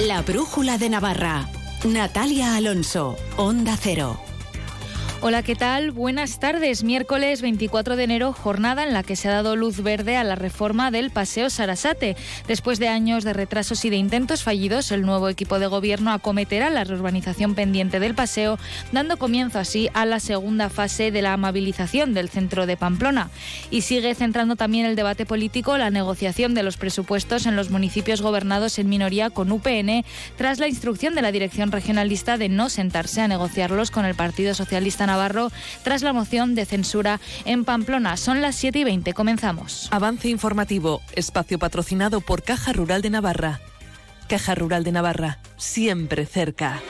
La Brújula de Navarra. Natalia Alonso, Onda Cero. Hola, ¿qué tal? Buenas tardes. Miércoles 24 de enero, jornada en la que se ha dado luz verde a la reforma del Paseo Sarasate. Después de años de retrasos y de intentos fallidos, el nuevo equipo de gobierno acometerá la reurbanización pendiente del paseo, dando comienzo así a la segunda fase de la amabilización del centro de Pamplona. Y sigue centrando también el debate político la negociación de los presupuestos en los municipios gobernados en minoría con UPN, tras la instrucción de la dirección regionalista de no sentarse a negociarlos con el Partido Socialista Navarro tras la moción de censura en Pamplona. Son las 7 y 20. Comenzamos. Avance informativo. Espacio patrocinado por Caja Rural de Navarra. Caja Rural de Navarra. Siempre cerca.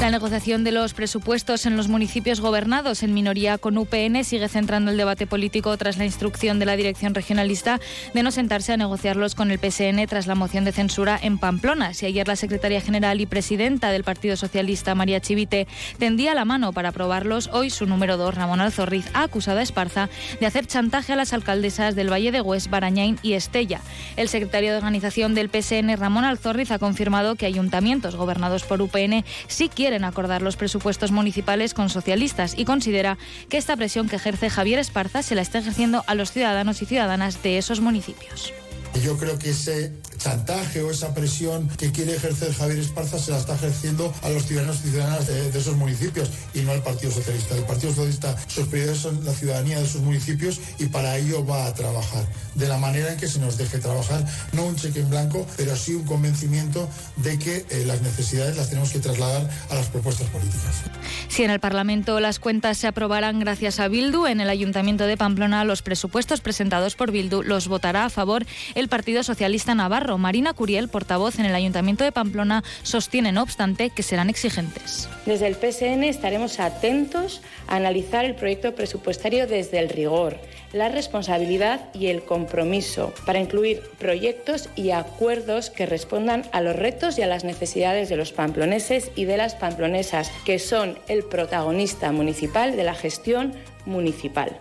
La negociación de los presupuestos en los municipios gobernados en minoría con UPN sigue centrando el debate político tras la instrucción de la dirección regionalista de no sentarse a negociarlos con el PSN tras la moción de censura en Pamplona. Si ayer la secretaria general y presidenta del Partido Socialista, María Chivite, tendía la mano para aprobarlos, hoy su número dos, Ramón Alzorriz, ha acusado a Esparza de hacer chantaje a las alcaldesas del Valle de Hues, Barañain y Estella. El secretario de organización del PSN, Ramón Alzorriz, ha confirmado que ayuntamientos gobernados por UPN sí quieren quieren acordar los presupuestos municipales con socialistas y considera que esta presión que ejerce Javier Esparza se la está ejerciendo a los ciudadanos y ciudadanas de esos municipios. Yo creo que ese chantaje o esa presión que quiere ejercer Javier Esparza se la está ejerciendo a los ciudadanos y ciudadanas de, esos municipios y no al Partido Socialista. El Partido Socialista, sus prioridades son la ciudadanía de sus municipios y para ello va a trabajar de la manera en que se nos deje trabajar, no un cheque en blanco, pero sí un convencimiento de que eh, las necesidades las tenemos que trasladar a las propuestas políticas. Si en el Parlamento las cuentas se aprobarán gracias a Bildu, en el Ayuntamiento de Pamplona los presupuestos presentados por Bildu los votará a favor el Partido Socialista Navarro. Marina Curiel, portavoz en el Ayuntamiento de Pamplona, sostiene, no obstante, que serán exigentes. Desde el PSN estaremos atentos a analizar el proyecto presupuestario desde el rigor, la responsabilidad y el compromiso para incluir proyectos y acuerdos que respondan a los retos y a las necesidades de los pamploneses y de las pamplonesas, que son el protagonista municipal de la gestión municipal.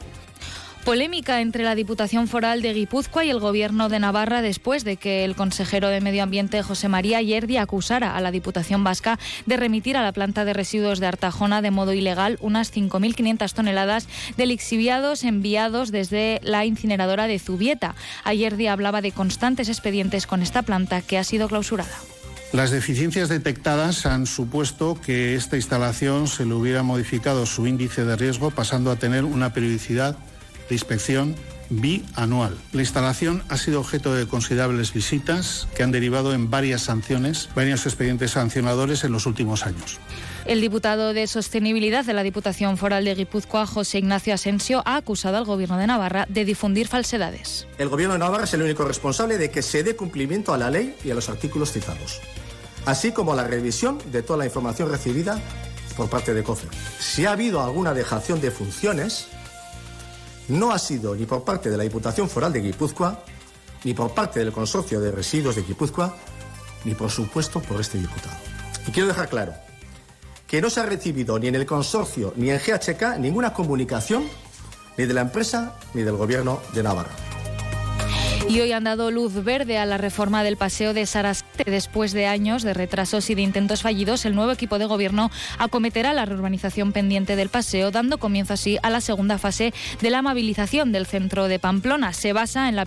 Polémica entre la Diputación Foral de Guipúzcoa y el Gobierno de Navarra después de que el consejero de Medio Ambiente José María Yerdi acusara a la Diputación Vasca de remitir a la planta de residuos de Artajona de modo ilegal unas 5.500 toneladas de lixiviados enviados desde la incineradora de Zubieta. Yerdi hablaba de constantes expedientes con esta planta que ha sido clausurada. Las deficiencias detectadas han supuesto que esta instalación se le hubiera modificado su índice de riesgo pasando a tener una periodicidad de inspección bianual. La instalación ha sido objeto de considerables visitas que han derivado en varias sanciones, varios expedientes sancionadores en los últimos años. El diputado de Sostenibilidad de la Diputación Foral de Guipúzcoa, José Ignacio Asensio, ha acusado al Gobierno de Navarra de difundir falsedades. El Gobierno de Navarra es el único responsable de que se dé cumplimiento a la ley y a los artículos citados, así como a la revisión de toda la información recibida por parte de COFE. Si ha habido alguna dejación de funciones, no ha sido ni por parte de la Diputación Foral de Guipúzcoa, ni por parte del Consorcio de Residuos de Guipúzcoa, ni por supuesto por este diputado. Y quiero dejar claro que no se ha recibido ni en el consorcio ni en GHK ninguna comunicación ni de la empresa ni del Gobierno de Navarra. Y hoy han dado luz verde a la reforma del paseo de Sarasate. Después de años de retrasos y de intentos fallidos, el nuevo equipo de gobierno acometerá la reurbanización pendiente del paseo, dando comienzo así a la segunda fase de la amabilización del centro de Pamplona. Se basa en la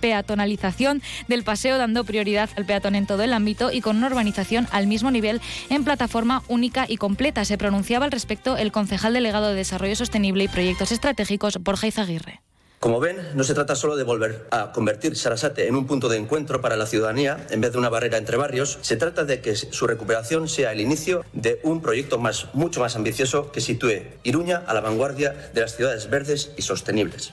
peatonalización del paseo, dando prioridad al peatón en todo el ámbito y con una urbanización al mismo nivel en plataforma única y completa. Se pronunciaba al respecto el concejal delegado de Desarrollo Sostenible y Proyectos Estratégicos, Borja Izaguirre. Como ven, no se trata solo de volver a convertir Sarasate en un punto de encuentro para la ciudadanía en vez de una barrera entre barrios, se trata de que su recuperación sea el inicio de un proyecto más, mucho más ambicioso que sitúe Iruña a la vanguardia de las ciudades verdes y sostenibles.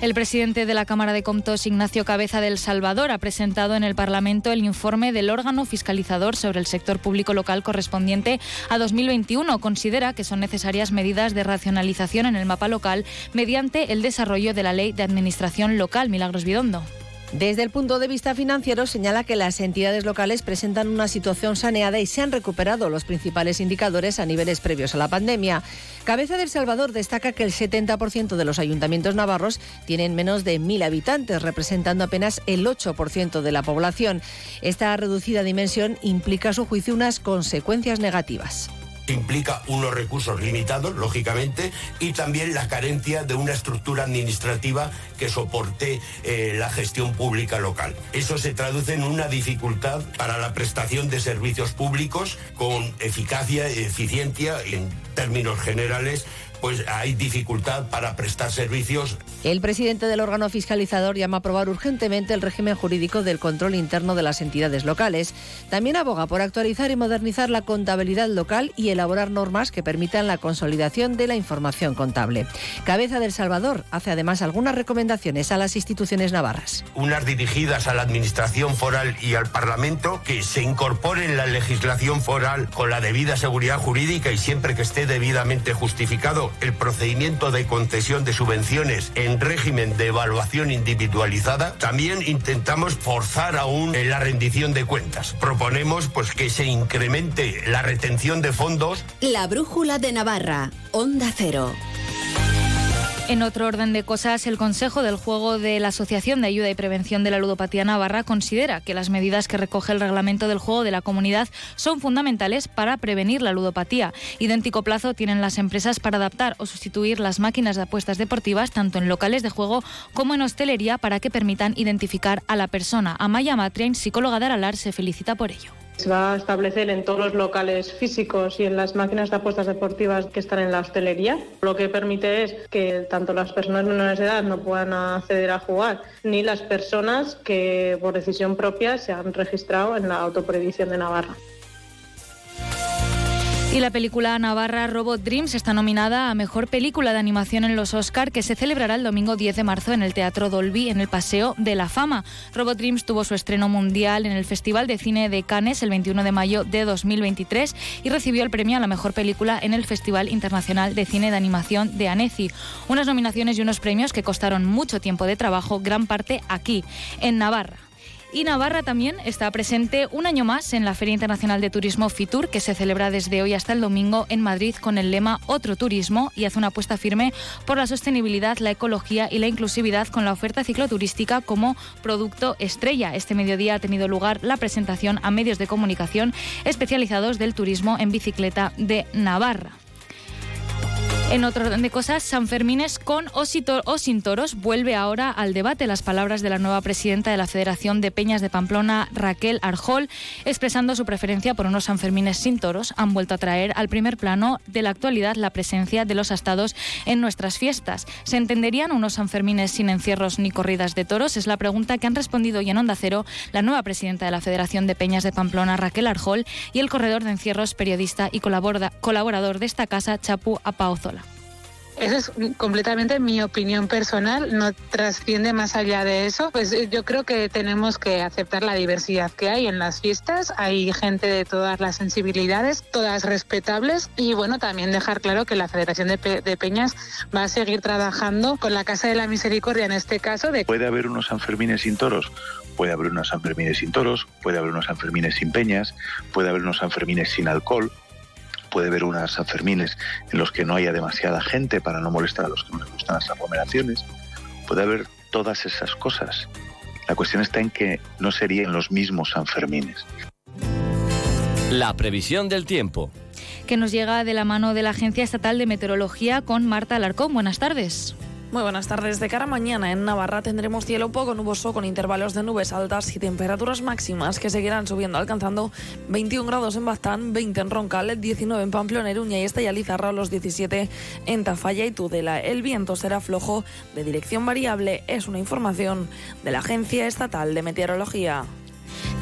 El presidente de la Cámara de Comptos, Ignacio Cabeza del Salvador, ha presentado en el Parlamento el informe del órgano fiscalizador sobre el sector público local correspondiente a 2021. Considera que son necesarias medidas de racionalización en el mapa local mediante el desarrollo de la Ley de Administración Local. Milagros Bidondo. Desde el punto de vista financiero, señala que las entidades locales presentan una situación saneada y se han recuperado los principales indicadores a niveles previos a la pandemia. Cabeza del Salvador destaca que el 70% de los ayuntamientos navarros tienen menos de 1.000 habitantes, representando apenas el 8% de la población. Esta reducida dimensión implica, a su juicio, unas consecuencias negativas implica unos recursos limitados, lógicamente, y también la carencia de una estructura administrativa que soporte eh, la gestión pública local. Eso se traduce en una dificultad para la prestación de servicios públicos con eficacia y eficiencia en términos generales pues hay dificultad para prestar servicios. El presidente del órgano fiscalizador llama a aprobar urgentemente el régimen jurídico del control interno de las entidades locales. También aboga por actualizar y modernizar la contabilidad local y elaborar normas que permitan la consolidación de la información contable. Cabeza del Salvador hace además algunas recomendaciones a las instituciones navarras. Unas dirigidas a la Administración foral y al Parlamento que se incorporen la legislación foral con la debida seguridad jurídica y siempre que esté debidamente justificado el procedimiento de concesión de subvenciones en régimen de evaluación individualizada, también intentamos forzar aún la rendición de cuentas. Proponemos pues que se incremente la retención de fondos. La brújula de Navarra, Onda Cero. En otro orden de cosas, el Consejo del Juego de la Asociación de Ayuda y Prevención de la Ludopatía Navarra considera que las medidas que recoge el reglamento del juego de la comunidad son fundamentales para prevenir la ludopatía. Idéntico plazo tienen las empresas para adaptar o sustituir las máquinas de apuestas deportivas tanto en locales de juego como en hostelería para que permitan identificar a la persona. Amaya Matrian, psicóloga de Aralar, se felicita por ello. Se va a establecer en todos los locales físicos y en las máquinas de apuestas deportivas que están en la hostelería. Lo que permite es que tanto las personas menores de edad no puedan acceder a jugar, ni las personas que por decisión propia se han registrado en la autoprohibición de Navarra. Y la película navarra Robot Dreams está nominada a Mejor Película de Animación en los Oscar, que se celebrará el domingo 10 de marzo en el Teatro Dolby, en el Paseo de la Fama. Robot Dreams tuvo su estreno mundial en el Festival de Cine de Cannes el 21 de mayo de 2023 y recibió el premio a la Mejor Película en el Festival Internacional de Cine de Animación de Annecy. Unas nominaciones y unos premios que costaron mucho tiempo de trabajo, gran parte aquí, en Navarra. Y Navarra también está presente un año más en la Feria Internacional de Turismo FITUR, que se celebra desde hoy hasta el domingo en Madrid con el lema Otro Turismo y hace una apuesta firme por la sostenibilidad, la ecología y la inclusividad con la oferta cicloturística como producto estrella. Este mediodía ha tenido lugar la presentación a medios de comunicación especializados del turismo en bicicleta de Navarra. En otro orden de cosas, San Fermines con o sin toros vuelve ahora al debate. Las palabras de la nueva presidenta de la Federación de Peñas de Pamplona, Raquel Arjol, expresando su preferencia por unos Sanfermines sin toros, han vuelto a traer al primer plano de la actualidad la presencia de los astados en nuestras fiestas. ¿Se entenderían unos Sanfermines sin encierros ni corridas de toros? Es la pregunta que han respondido y en Onda Cero la nueva presidenta de la Federación de Peñas de Pamplona, Raquel Arjol, y el corredor de encierros, periodista y colaborador de esta casa, Chapu Apaozola. Esa es completamente mi opinión personal, no trasciende más allá de eso. Pues eh, yo creo que tenemos que aceptar la diversidad que hay en las fiestas. Hay gente de todas las sensibilidades, todas respetables. Y bueno, también dejar claro que la Federación de, Peñas va a seguir trabajando con la Casa de la Misericordia en este caso. De... Puede haber unos Sanfermines sin toros, puede haber unos Sanfermines sin toros, puede haber unos Sanfermines sin peñas, puede haber unos Sanfermines sin alcohol puede haber unas Sanfermines en los que no haya demasiada gente para no molestar a los que no les gustan las aglomeraciones. Puede haber todas esas cosas. La cuestión está en que no serían los mismos Sanfermines. La previsión del tiempo. Que nos llega de la mano de la Agencia Estatal de Meteorología con Marta Alarcón. Buenas tardes. Muy buenas tardes. De cara a mañana en Navarra tendremos cielo poco nuboso con intervalos de nubes altas y temperaturas máximas que seguirán subiendo, alcanzando 21 grados en Baztán, 20 en Roncal, 19 en Pamplona, Eruña y Estella Lizarra, los 17 en Tafalla y Tudela. El viento será flojo de dirección variable. Es una información de la Agencia Estatal de Meteorología.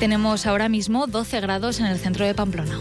Tenemos ahora mismo 12 grados en el centro de Pamplona.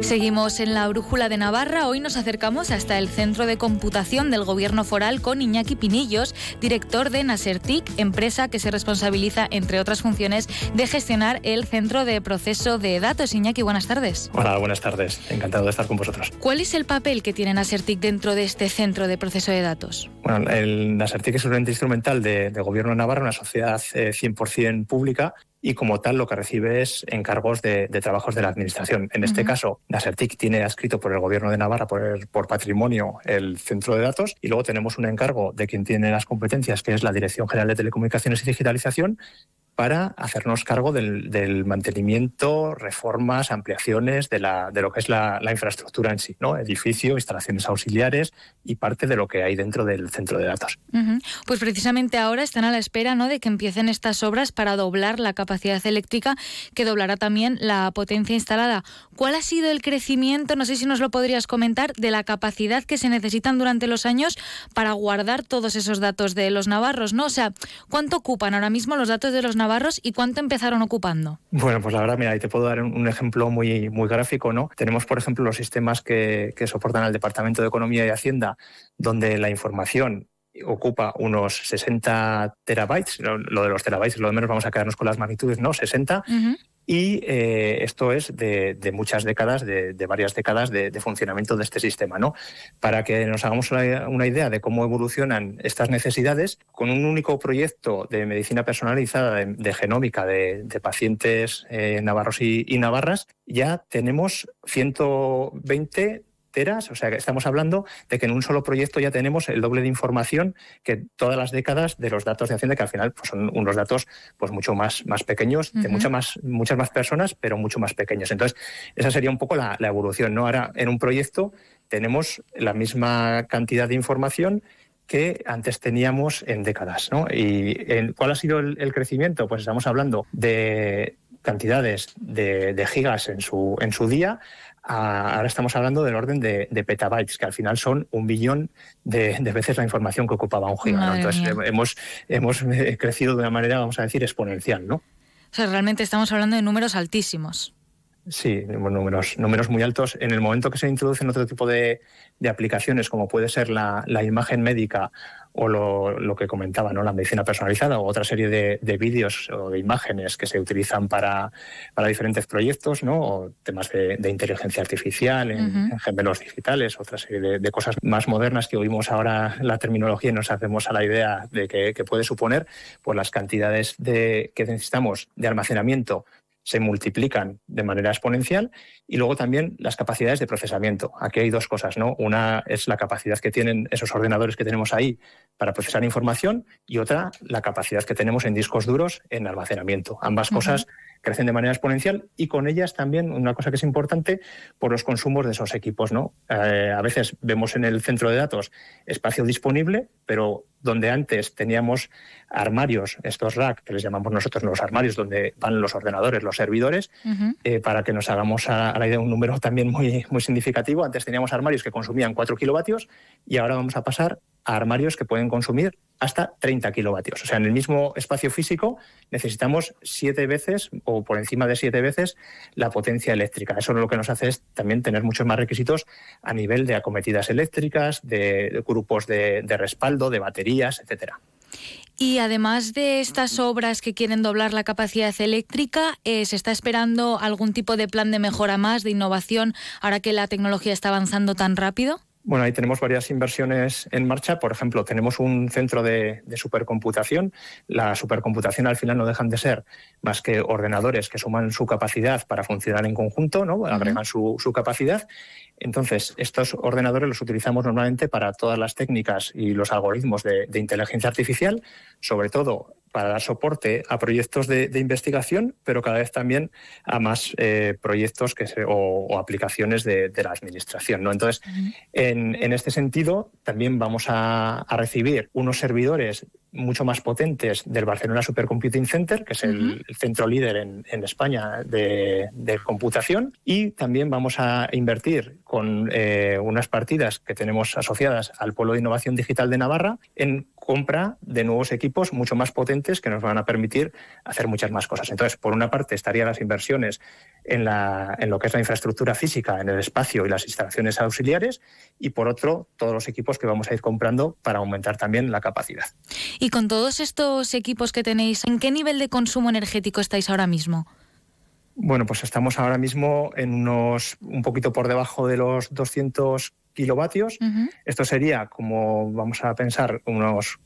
Seguimos en la Brújula de Navarra. Hoy nos acercamos hasta el Centro de Computación del Gobierno Foral con Iñaki Pinillos, director de Nasertic, empresa que se responsabiliza, entre otras funciones, de gestionar el centro de proceso de datos. Iñaki, buenas tardes. Hola, buenas tardes. Encantado de estar con vosotros. ¿Cuál es el papel que tiene Nasertic dentro de este centro de proceso de datos? Bueno, el Nasertic es un ente instrumental de, de Gobierno de Navarra, una sociedad eh, 100% pública y como tal lo que recibe es encargos de, de trabajos de la Administración. En este caso, Nasertic tiene adscrito por el Gobierno de Navarra por, por patrimonio el centro de datos y luego tenemos un encargo de quien tiene las competencias, que es la Dirección General de Telecomunicaciones y Digitalización, para hacernos cargo del, mantenimiento, reformas, ampliaciones de, la, de lo que es la, infraestructura en sí, ¿no? edificio, instalaciones auxiliares y parte de lo que hay dentro del centro de datos. Pues precisamente ahora están a la espera ¿no? de que empiecen estas obras para doblar la capacidad eléctrica, que doblará también la potencia instalada. ¿Cuál ha sido el crecimiento, no sé si nos lo podrías comentar, de la capacidad que se necesitan durante los años para guardar todos esos datos de los navarros? ¿no? O sea, ¿cuánto ocupan ahora mismo los datos de los navarros y cuánto empezaron ocupando? Bueno, pues la verdad, mira, ahí te puedo dar un, ejemplo muy, muy gráfico, ¿no? Tenemos, por ejemplo, los sistemas que, que soportan al Departamento de Economía y Hacienda, donde la información ocupa unos 60 terabytes, lo, lo de los terabytes, lo de menos vamos a quedarnos con las magnitudes, ¿no? 60, y eh, esto es de, muchas décadas, de, de varias décadas de, funcionamiento de este sistema. ¿no? Para que nos hagamos una, idea de cómo evolucionan estas necesidades, con un único proyecto de medicina personalizada, de, genómica de, pacientes eh, navarros y, y navarras, ya tenemos 120 teras, o sea que estamos hablando de que en un solo proyecto ya tenemos el doble de información que todas las décadas de los datos de Hacienda, que al final pues, son unos datos pues mucho más, más pequeños, de muchas más, muchas más personas, pero mucho más pequeños. Entonces, esa sería un poco la, la evolución. ¿no? Ahora, en un proyecto tenemos la misma cantidad de información que antes teníamos en décadas. ¿no? ¿Y en- cuál ha sido el, el crecimiento? Pues estamos hablando de cantidades de, de gigas en su, en su día. A- ahora estamos hablando del orden de, de petabytes, que al final son un billón de, de veces la información que ocupaba un giga. Entonces mía. hemos, hemos eh, crecido de una manera, vamos a decir, exponencial. ¿no? O sea, realmente estamos hablando de números altísimos. Sí, números, números muy altos. En el momento que se introducen otro tipo de, de aplicaciones, como puede ser la, la imagen médica o lo, lo que comentaba, ¿no? la medicina personalizada o otra serie de, de vídeos o de imágenes que se utilizan para, para diferentes proyectos, ¿no? o temas de, de inteligencia artificial, en, Ujú. en gemelos digitales, otra serie de, de cosas más modernas que oímos ahora la terminología y nos hacemos a la idea de que, que puede suponer, pues las cantidades de, que necesitamos de almacenamiento se multiplican de manera exponencial y luego también las capacidades de procesamiento. Aquí hay dos cosas, ¿no? Una es la capacidad que tienen esos ordenadores que tenemos ahí para procesar información y otra la capacidad que tenemos en discos duros en almacenamiento. Ambas cosas crecen de manera exponencial y con ellas también una cosa que es importante por los consumos de esos equipos, ¿no? Eh, a veces vemos en el centro de datos espacio disponible, pero donde antes teníamos armarios, estos rack que les llamamos nosotros los armarios donde van los ordenadores, los servidores, eh, para que nos hagamos a, a la idea un número también muy, muy significativo. Antes teníamos armarios que consumían 4 kilovatios y ahora vamos a pasar a armarios que pueden consumir hasta 30 kilovatios. O sea, en el mismo espacio físico necesitamos siete veces o por encima de siete veces la potencia eléctrica. Eso lo que nos hace es también tener muchos más requisitos a nivel de acometidas eléctricas, de, grupos de, de respaldo, de baterías, etcétera. Y además de estas obras que quieren doblar la capacidad eléctrica, eh, ¿se está esperando algún tipo de plan de mejora más, de innovación, ahora que la tecnología está avanzando tan rápido? Bueno, ahí tenemos varias inversiones en marcha. Por ejemplo, tenemos un centro de, de supercomputación. La supercomputación al final no dejan de ser más que ordenadores que suman su capacidad para funcionar en conjunto, ¿no? agregan su, su capacidad. Entonces, estos ordenadores los utilizamos normalmente para todas las técnicas y los algoritmos de, de inteligencia artificial, sobre todo para dar soporte a proyectos de, de investigación, pero cada vez también a más eh, proyectos que se- o, o aplicaciones de, de la administración. ¿no? Entonces, en, en este sentido, también vamos a, a recibir unos servidores mucho más potentes del Barcelona Supercomputing Center, que es el, centro líder en, España de, computación. Y también vamos a invertir con eh, unas partidas que tenemos asociadas al Polo de Innovación Digital de Navarra en compra de nuevos equipos mucho más potentes que nos van a permitir hacer muchas más cosas. Entonces, por una parte, estarían las inversiones en, la, en lo que es la infraestructura física, en el espacio y las instalaciones auxiliares, y por otro, todos los equipos que vamos a ir comprando para aumentar también la capacidad. Y con todos estos equipos que tenéis, ¿en qué nivel de consumo energético estáis ahora mismo? Bueno, pues estamos ahora mismo en unos un poquito por debajo de los 200 kilovatios. Esto sería, como vamos a pensar, unos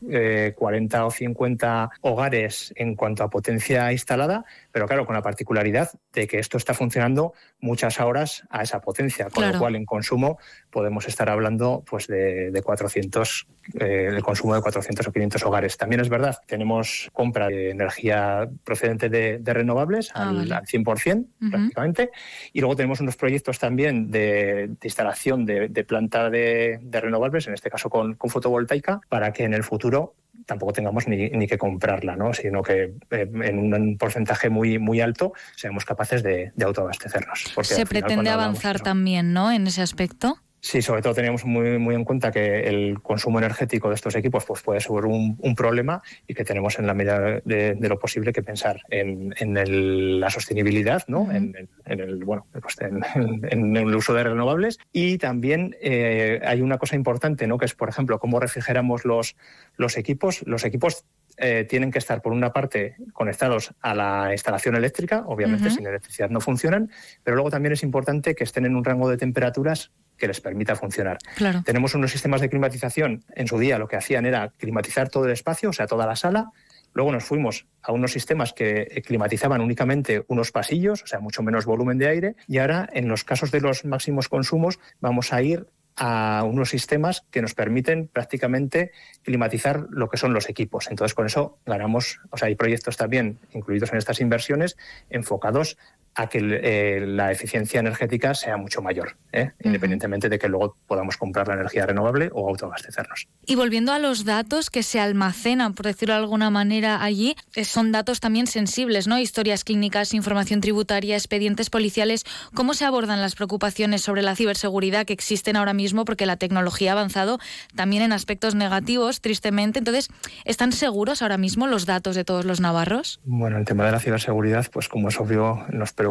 40 eh, o 50 hogares en cuanto a potencia instalada, pero claro, con la particularidad de que esto está funcionando muchas horas a esa potencia, con lo cual en consumo podemos estar hablando pues de, 400, eh, el consumo de 400 o 500 hogares. También es verdad, tenemos compra de energía procedente de, renovables ah, al, 100% prácticamente, y luego tenemos unos proyectos también de, instalación de, de planta de, renovables, en este caso con, con fotovoltaica, para que en el futuro tampoco tengamos ni, ni, que comprarla, ¿no? sino que eh, en un porcentaje muy, muy alto seamos capaces de, autoabastecernos. Se pretende avanzar también ¿no? en ese aspecto. Sí, sobre todo teníamos muy, muy en cuenta que el consumo energético de estos equipos pues, puede ser un, un problema y que tenemos en la medida de, lo posible que pensar en, en la sostenibilidad, ¿no? en, el, bueno, pues en, el uso de renovables. Y también eh, hay una cosa importante, ¿no? que es, por ejemplo, cómo refrigeramos los, los equipos. Los equipos eh, tienen que estar, por una parte, conectados a la instalación eléctrica, obviamente sin electricidad no funcionan, pero luego también es importante que estén en un rango de temperaturas que les permita funcionar. Tenemos unos sistemas de climatización, en su día lo que hacían era climatizar todo el espacio, o sea, toda la sala. Luego nos fuimos a unos sistemas que climatizaban únicamente unos pasillos, o sea, mucho menos volumen de aire. Y ahora, en los casos de los máximos consumos, vamos a ir a unos sistemas que nos permiten prácticamente climatizar lo que son los equipos. Entonces, con eso ganamos, o sea, hay proyectos también incluidos en estas inversiones enfocados a que eh, la eficiencia energética sea mucho mayor, ¿eh? independientemente de que luego podamos comprar la energía renovable o autoabastecernos. Y volviendo a los datos que se almacenan, por decirlo de alguna manera, allí, eh, son datos también sensibles, ¿no? Historias clínicas, información tributaria, expedientes policiales. ¿Cómo se abordan las preocupaciones sobre la ciberseguridad que existen ahora mismo? Porque la tecnología ha avanzado también en aspectos negativos, tristemente. Entonces, ¿están seguros ahora mismo los datos de todos los navarros? Bueno, el tema de la ciberseguridad, pues como es obvio, nos preocupa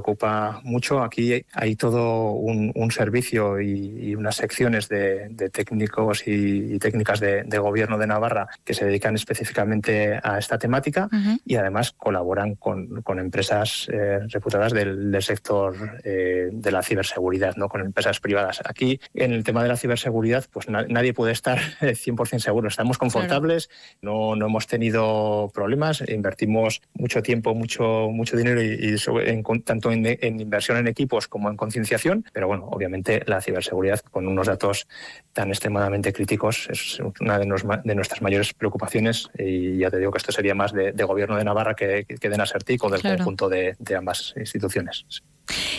mucho. Aquí hay todo un, servicio y, unas secciones de, técnicos y, técnicas de, gobierno de Navarra que se dedican específicamente a esta temática y además colaboran con, empresas eh, reputadas del, sector eh, de la ciberseguridad, ¿no? con empresas privadas. Aquí, en el tema de la ciberseguridad, pues nadie puede estar 100% seguro. Estamos confortables, no, no hemos tenido problemas, invertimos mucho tiempo, mucho, mucho dinero y, en, tanto en, inversión en equipos como en concienciación, pero bueno, obviamente la ciberseguridad con unos datos tan extremadamente críticos es una de, nuestras mayores preocupaciones y ya te digo que esto sería más de, gobierno de Navarra que, que de Nasertic o del conjunto de, de ambas instituciones.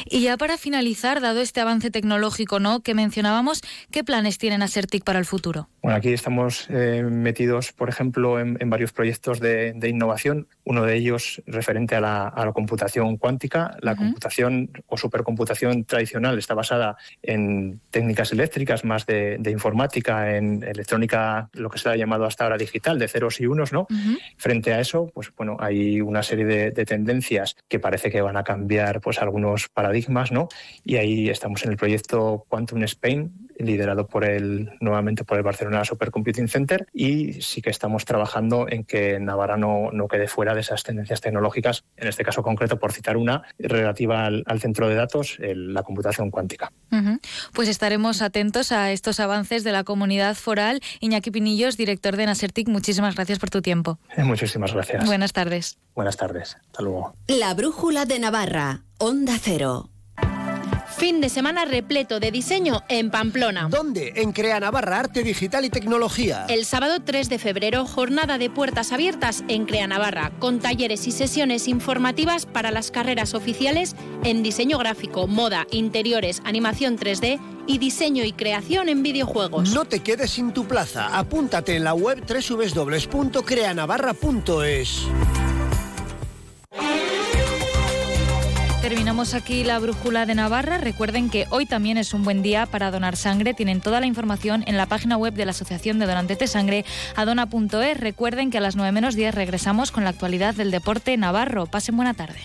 Y ya para finalizar, dado este avance tecnológico ¿no? que mencionábamos, ¿qué planes tienen Asertic para el futuro? Bueno, aquí estamos eh, metidos, por ejemplo, en, varios proyectos de, innovación. Uno de ellos referente a la, computación cuántica. La computación o supercomputación tradicional está basada en técnicas eléctricas, más de, informática, en electrónica, lo que se ha llamado hasta ahora digital, de ceros y unos. ¿no? Frente a eso, pues bueno, hay una serie de, de tendencias que parece que van a cambiar pues algunos paradigmas, ¿no? Y ahí estamos en el proyecto Quantum Spain, liderado por el, nuevamente por el Barcelona Supercomputing Center, y sí que estamos trabajando en que Navarra no, no quede fuera de esas tendencias tecnológicas, en este caso concreto, por citar una, relativa al, centro de datos, la computación cuántica. Pues estaremos atentos a estos avances de la comunidad foral. Iñaki Pinillos, director de Nasertic, muchísimas gracias por tu tiempo. Muchísimas gracias. Buenas tardes. Buenas tardes. Hasta luego. La brújula de Navarra, Onda Cero. Fin de semana repleto de diseño en Pamplona. ¿Dónde? En Crea Navarra Arte Digital y Tecnología. El sábado 3 de febrero, jornada de puertas abiertas en Crea Navarra, con talleres y sesiones informativas para las carreras oficiales en diseño gráfico, moda, interiores, animación 3D y diseño y creación en videojuegos. No te quedes sin tu plaza. Apúntate en la web www.creanavarra.es. Terminamos aquí la brújula de Navarra. Recuerden que hoy también es un buen día para donar sangre. Tienen toda la información en la página web de la Asociación de Donantes de Sangre, adona.es. Recuerden que a las 9 menos 10 regresamos con la actualidad del deporte navarro. Pasen buena tarde.